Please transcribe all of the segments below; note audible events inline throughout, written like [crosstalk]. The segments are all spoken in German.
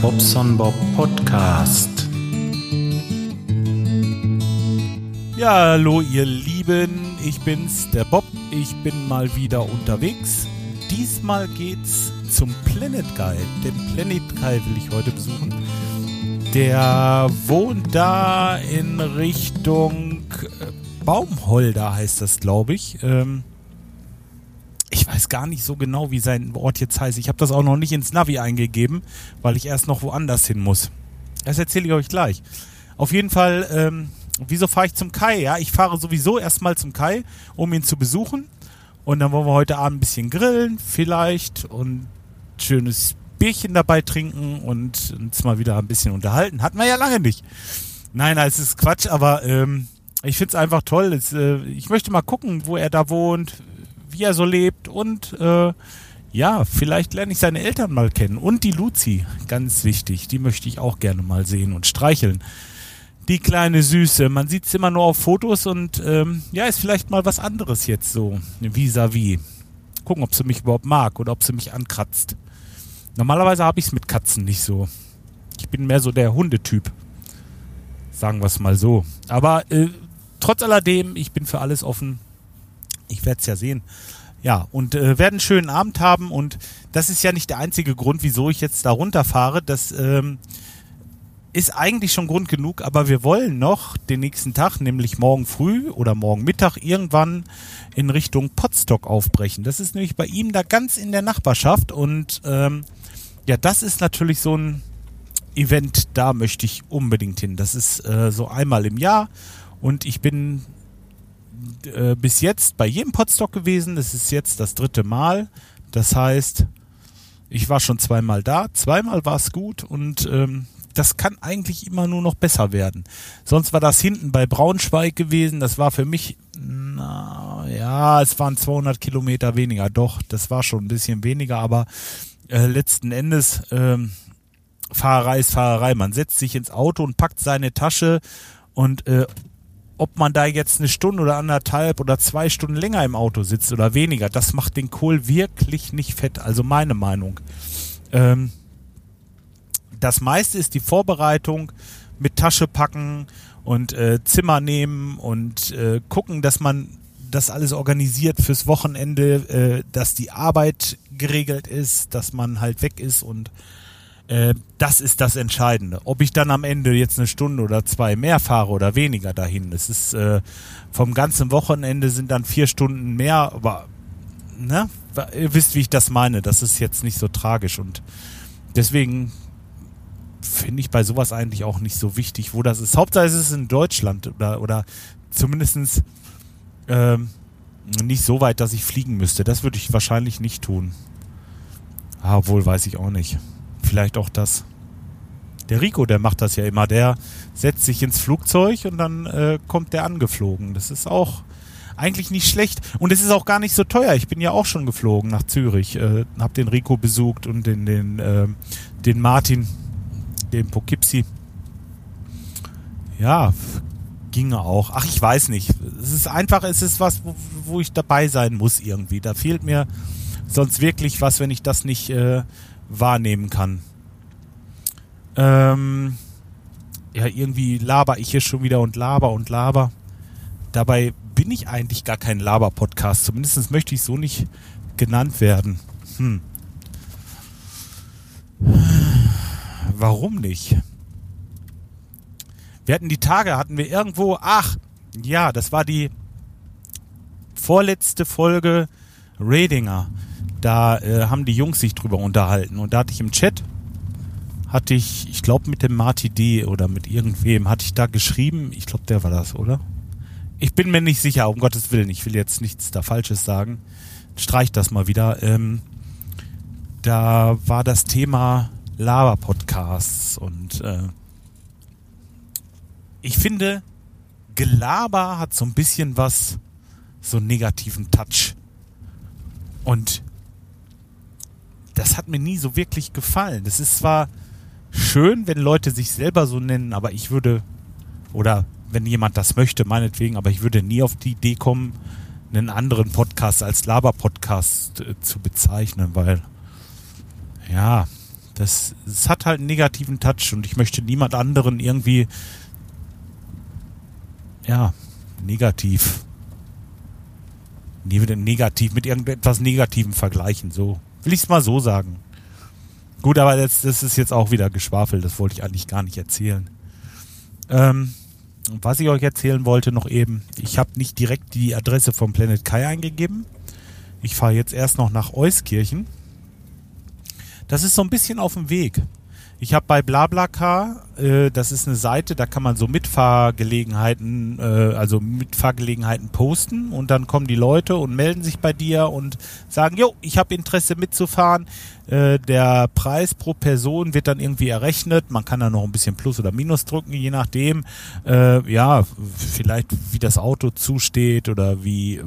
Bobson Bob Podcast. Ja, hallo ihr Lieben, ich bin's, der Bob. Ich bin mal wieder unterwegs. Diesmal geht's zum Planet Guy. Den Planet Guy will ich heute besuchen. Der wohnt da in Richtung äh, Baumholder, heißt das, glaube ich. Ähm, ich weiß gar nicht so genau, wie sein Ort jetzt heißt. Ich habe das auch noch nicht ins Navi eingegeben, weil ich erst noch woanders hin muss. Das erzähle ich euch gleich. Auf jeden Fall, ähm, wieso fahre ich zum Kai? Ja, ich fahre sowieso erstmal zum Kai, um ihn zu besuchen. Und dann wollen wir heute Abend ein bisschen grillen, vielleicht, und schönes Bierchen dabei trinken und uns mal wieder ein bisschen unterhalten. Hatten wir ja lange nicht. Nein, es ist Quatsch, aber ähm, ich finde es einfach toll. Es, äh, ich möchte mal gucken, wo er da wohnt, wie er so lebt und äh, ja, vielleicht lerne ich seine Eltern mal kennen. Und die Luzi, ganz wichtig, die möchte ich auch gerne mal sehen und streicheln. Die kleine Süße, man sieht es immer nur auf Fotos und ähm, ja, ist vielleicht mal was anderes jetzt so, vis-à-vis. -vis. Gucken, ob sie mich überhaupt mag oder ob sie mich ankratzt. Normalerweise habe ich es mit Katzen nicht so. Ich bin mehr so der Hundetyp. Sagen wir es mal so. Aber äh, trotz alledem, ich bin für alles offen ich werde es ja sehen. Ja, und äh, werden einen schönen Abend haben und das ist ja nicht der einzige Grund, wieso ich jetzt da runterfahre. Das ähm, ist eigentlich schon Grund genug, aber wir wollen noch den nächsten Tag, nämlich morgen früh oder morgen Mittag irgendwann in Richtung Potsdok aufbrechen. Das ist nämlich bei ihm da ganz in der Nachbarschaft und ähm, ja, das ist natürlich so ein Event, da möchte ich unbedingt hin. Das ist äh, so einmal im Jahr und ich bin äh, bis jetzt bei jedem Podstock gewesen. Das ist jetzt das dritte Mal. Das heißt, ich war schon zweimal da. Zweimal war es gut und ähm, das kann eigentlich immer nur noch besser werden. Sonst war das hinten bei Braunschweig gewesen. Das war für mich, na ja, es waren 200 Kilometer weniger. Doch, das war schon ein bisschen weniger, aber äh, letzten Endes ähm, Fahrerei ist Fahrerei. Man setzt sich ins Auto und packt seine Tasche und äh, ob man da jetzt eine Stunde oder anderthalb oder zwei Stunden länger im Auto sitzt oder weniger, das macht den Kohl wirklich nicht fett. Also meine Meinung. Ähm, das meiste ist die Vorbereitung mit Tasche packen und äh, Zimmer nehmen und äh, gucken, dass man das alles organisiert fürs Wochenende, äh, dass die Arbeit geregelt ist, dass man halt weg ist und äh, das ist das Entscheidende. Ob ich dann am Ende jetzt eine Stunde oder zwei mehr fahre oder weniger dahin. Es ist äh, vom ganzen Wochenende sind dann vier Stunden mehr, aber ne, ihr wisst, wie ich das meine. Das ist jetzt nicht so tragisch und deswegen finde ich bei sowas eigentlich auch nicht so wichtig, wo das ist. Hauptsache ist es in Deutschland oder, oder zumindestens ähm, nicht so weit, dass ich fliegen müsste. Das würde ich wahrscheinlich nicht tun. Ah, obwohl, weiß ich auch nicht vielleicht auch das. Der Rico, der macht das ja immer. Der setzt sich ins Flugzeug und dann äh, kommt der angeflogen. Das ist auch eigentlich nicht schlecht. Und es ist auch gar nicht so teuer. Ich bin ja auch schon geflogen nach Zürich. Äh, hab den Rico besucht und den, den, äh, den Martin, den Poughkeepsie. Ja, ginge auch. Ach, ich weiß nicht. Es ist einfach, es ist was, wo, wo ich dabei sein muss irgendwie. Da fehlt mir sonst wirklich was, wenn ich das nicht äh, wahrnehmen kann. Ähm, ja, irgendwie laber ich hier schon wieder und laber und laber. Dabei bin ich eigentlich gar kein Laber-Podcast. Zumindest möchte ich so nicht genannt werden. Hm. Warum nicht? Wir hatten die Tage, hatten wir irgendwo, ach, ja, das war die vorletzte Folge Radinger da äh, haben die Jungs sich drüber unterhalten und da hatte ich im Chat, hatte ich, ich glaube mit dem Marty D oder mit irgendwem, hatte ich da geschrieben, ich glaube der war das, oder? Ich bin mir nicht sicher, um Gottes Willen, ich will jetzt nichts da Falsches sagen. Streich das mal wieder. Ähm, da war das Thema Laber-Podcasts und äh, ich finde, Gelaber hat so ein bisschen was, so einen negativen Touch. Und das hat mir nie so wirklich gefallen. Das ist zwar schön, wenn Leute sich selber so nennen, aber ich würde, oder wenn jemand das möchte, meinetwegen, aber ich würde nie auf die Idee kommen, einen anderen Podcast als Laber-Podcast äh, zu bezeichnen, weil, ja, Das, das hat halt einen negativen Touch und ich möchte niemand anderen irgendwie, ja, negativ, negativ, mit irgendetwas Negativem vergleichen, so. Will ich es mal so sagen. Gut, aber das, das ist jetzt auch wieder Geschwafel, das wollte ich eigentlich gar nicht erzählen. Ähm, was ich euch erzählen wollte noch eben, ich habe nicht direkt die Adresse vom Planet Kai eingegeben. Ich fahre jetzt erst noch nach Euskirchen. Das ist so ein bisschen auf dem Weg. Ich habe bei BlaBlaCar, äh, das ist eine Seite, da kann man so Mitfahrgelegenheiten, äh, also Mitfahrgelegenheiten posten und dann kommen die Leute und melden sich bei dir und sagen, jo, ich habe Interesse mitzufahren. Äh, der Preis pro Person wird dann irgendwie errechnet. Man kann da noch ein bisschen Plus oder Minus drücken, je nachdem. Äh, ja, vielleicht wie das Auto zusteht oder wie,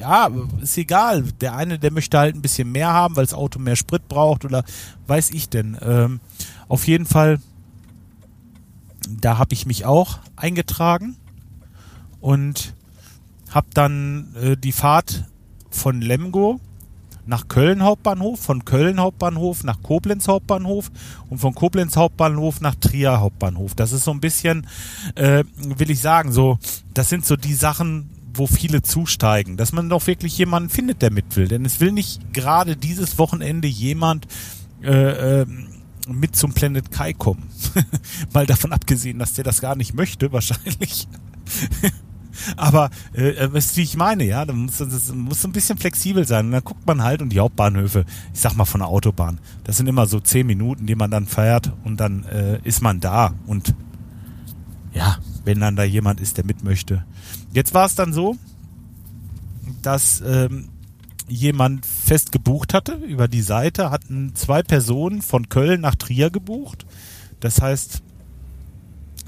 ja, ist egal. Der eine, der möchte halt ein bisschen mehr haben, weil das Auto mehr Sprit braucht oder weiß ich denn. Ähm, auf jeden Fall, da habe ich mich auch eingetragen und habe dann äh, die Fahrt von Lemgo nach Köln Hauptbahnhof, von Köln Hauptbahnhof nach Koblenz Hauptbahnhof und von Koblenz Hauptbahnhof nach Trier Hauptbahnhof. Das ist so ein bisschen, äh, will ich sagen, so, das sind so die Sachen, wo viele zusteigen, dass man doch wirklich jemanden findet, der mit will. Denn es will nicht gerade dieses Wochenende jemand äh, äh, mit zum Planet Kai kommen. [laughs] Mal davon abgesehen, dass der das gar nicht möchte, [laughs] wahrscheinlich. Aber äh, äh, weißt wie ich meine, ja, da muss, das muss ein bisschen flexibel sein. Und dann guckt man halt und die Hauptbahnhöfe, ich sag mal von der Autobahn, das sind immer so zehn Minuten, die man dann fährt und dann äh, ist man da. Und ja, wenn dann da jemand ist, der mit möchte. Jetzt war es dann so, dass ähm, jemand fest gebucht hatte über die Seite, hatten zwei Personen von Köln nach Trier gebucht. Das heißt,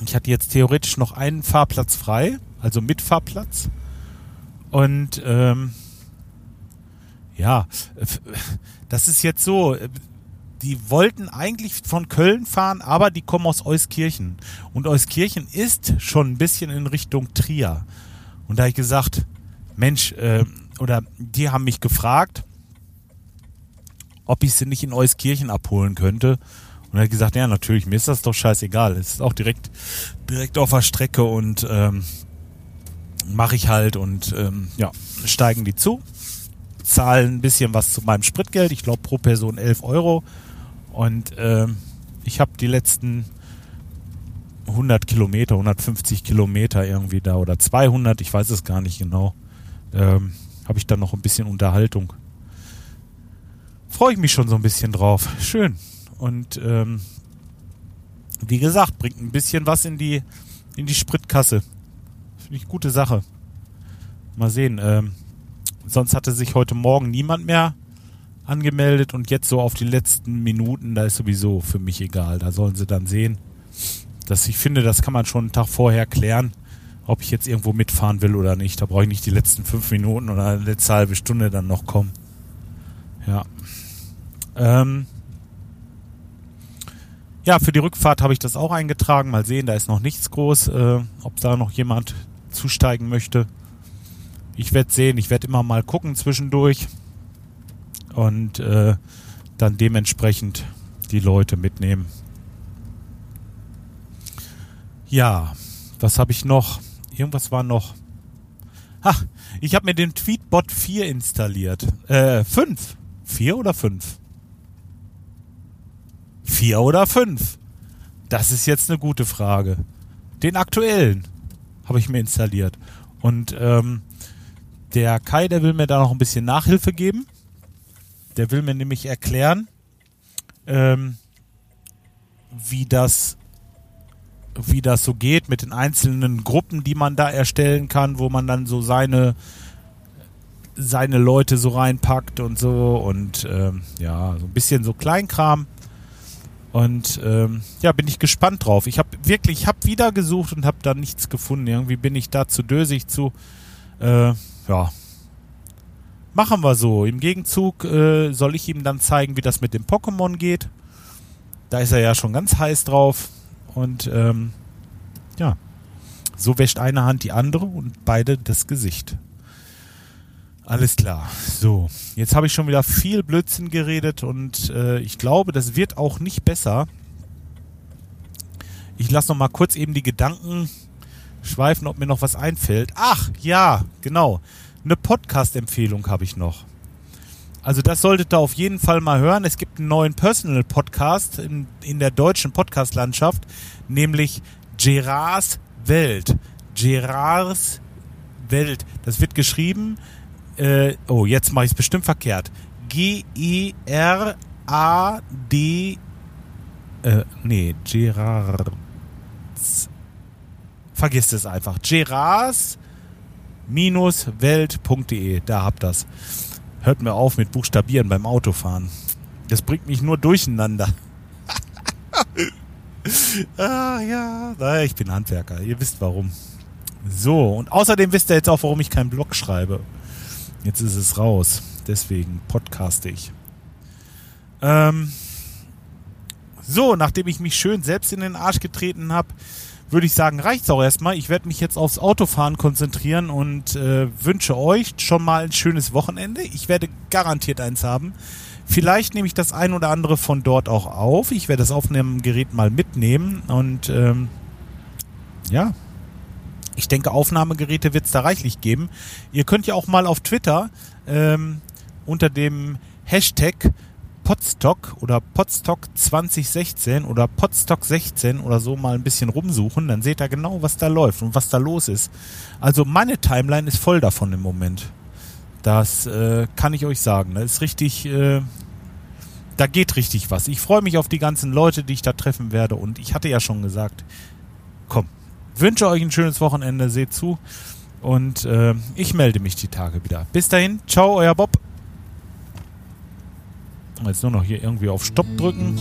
ich hatte jetzt theoretisch noch einen Fahrplatz frei also mit Fahrplatz. Und ähm, ja, das ist jetzt so. Die wollten eigentlich von Köln fahren, aber die kommen aus Euskirchen. Und Euskirchen ist schon ein bisschen in Richtung Trier. Und da habe ich gesagt, Mensch, äh, oder die haben mich gefragt, ob ich sie nicht in Euskirchen abholen könnte. Und er hat gesagt, ja, natürlich, mir ist das doch scheißegal. Es ist auch direkt, direkt auf der Strecke und ähm, mache ich halt und ähm, ja, steigen die zu, zahlen ein bisschen was zu meinem Spritgeld, ich glaube pro Person 11 Euro und ähm, ich habe die letzten 100 Kilometer, 150 Kilometer irgendwie da oder 200, ich weiß es gar nicht genau, ähm, habe ich dann noch ein bisschen Unterhaltung. Freue ich mich schon so ein bisschen drauf. Schön. Und ähm, wie gesagt, bringt ein bisschen was in die, in die Spritkasse. Finde ich gute Sache. Mal sehen. Ähm, sonst hatte sich heute Morgen niemand mehr angemeldet und jetzt so auf die letzten Minuten, da ist sowieso für mich egal. Da sollen sie dann sehen. Dass ich finde, das kann man schon einen Tag vorher klären, ob ich jetzt irgendwo mitfahren will oder nicht. Da brauche ich nicht die letzten fünf Minuten oder die letzte halbe Stunde dann noch kommen. Ja. Ähm, ja, für die Rückfahrt habe ich das auch eingetragen. Mal sehen, da ist noch nichts groß, äh, ob da noch jemand zusteigen möchte. Ich werde sehen, ich werde immer mal gucken zwischendurch und äh, dann dementsprechend die Leute mitnehmen. Ja, was habe ich noch? Irgendwas war noch. Ach, ich habe mir den Tweetbot 4 installiert. Äh, 5. 4 oder 5? 4 oder 5? Das ist jetzt eine gute Frage. Den aktuellen habe ich mir installiert. Und ähm, der Kai, der will mir da noch ein bisschen Nachhilfe geben. Der will mir nämlich erklären, ähm, wie das wie das so geht mit den einzelnen Gruppen, die man da erstellen kann, wo man dann so seine seine Leute so reinpackt und so und ähm, ja, so ein bisschen so Kleinkram. Und ähm, ja, bin ich gespannt drauf. Ich habe wirklich, ich habe wieder gesucht und habe da nichts gefunden. Irgendwie bin ich da zu dösig zu. Äh, ja, machen wir so. Im Gegenzug äh, soll ich ihm dann zeigen, wie das mit dem Pokémon geht. Da ist er ja schon ganz heiß drauf. Und ähm, ja, so wäscht eine Hand die andere und beide das Gesicht. Alles klar. So, jetzt habe ich schon wieder viel Blödsinn geredet und äh, ich glaube, das wird auch nicht besser. Ich lasse noch mal kurz eben die Gedanken schweifen, ob mir noch was einfällt. Ach, ja, genau. Eine Podcast-Empfehlung habe ich noch. Also das solltet ihr auf jeden Fall mal hören. Es gibt einen neuen Personal-Podcast in, in der deutschen Podcast-Landschaft, nämlich Gerards Welt. Gerards Welt. Das wird geschrieben, äh, oh, jetzt mache ich es bestimmt verkehrt. G-E-R-A-D, äh, nee, Gerards vergisst es einfach. Geras-welt.de, da habt das. Hört mir auf mit Buchstabieren beim Autofahren. Das bringt mich nur durcheinander. [laughs] ah ja, naja, ich bin Handwerker. Ihr wisst warum. So, und außerdem wisst ihr jetzt auch, warum ich keinen Blog schreibe. Jetzt ist es raus. Deswegen podcaste ich. Ähm, so, nachdem ich mich schön selbst in den Arsch getreten habe, würde ich sagen, reicht's auch erstmal. Ich werde mich jetzt aufs Autofahren konzentrieren und äh, wünsche euch schon mal ein schönes Wochenende. Ich werde garantiert eins haben. Vielleicht nehme ich das ein oder andere von dort auch auf. Ich werde das Aufnahmegerät mal mitnehmen und ähm, ja, ich denke, Aufnahmegeräte wird es da reichlich geben. Ihr könnt ja auch mal auf Twitter ähm, unter dem Hashtag Podstock oder Podstock 2016 oder Podstock 16 oder so mal ein bisschen rumsuchen, dann seht ihr genau, was da läuft und was da los ist. Also meine Timeline ist voll davon im Moment. Das äh, kann ich euch sagen. Das ist richtig, äh, da geht richtig was. Ich freue mich auf die ganzen Leute, die ich da treffen werde. Und ich hatte ja schon gesagt, komm, wünsche euch ein schönes Wochenende, seht zu. Und äh, ich melde mich die Tage wieder. Bis dahin, ciao, euer Bob. Jetzt nur noch hier irgendwie auf Stopp drücken.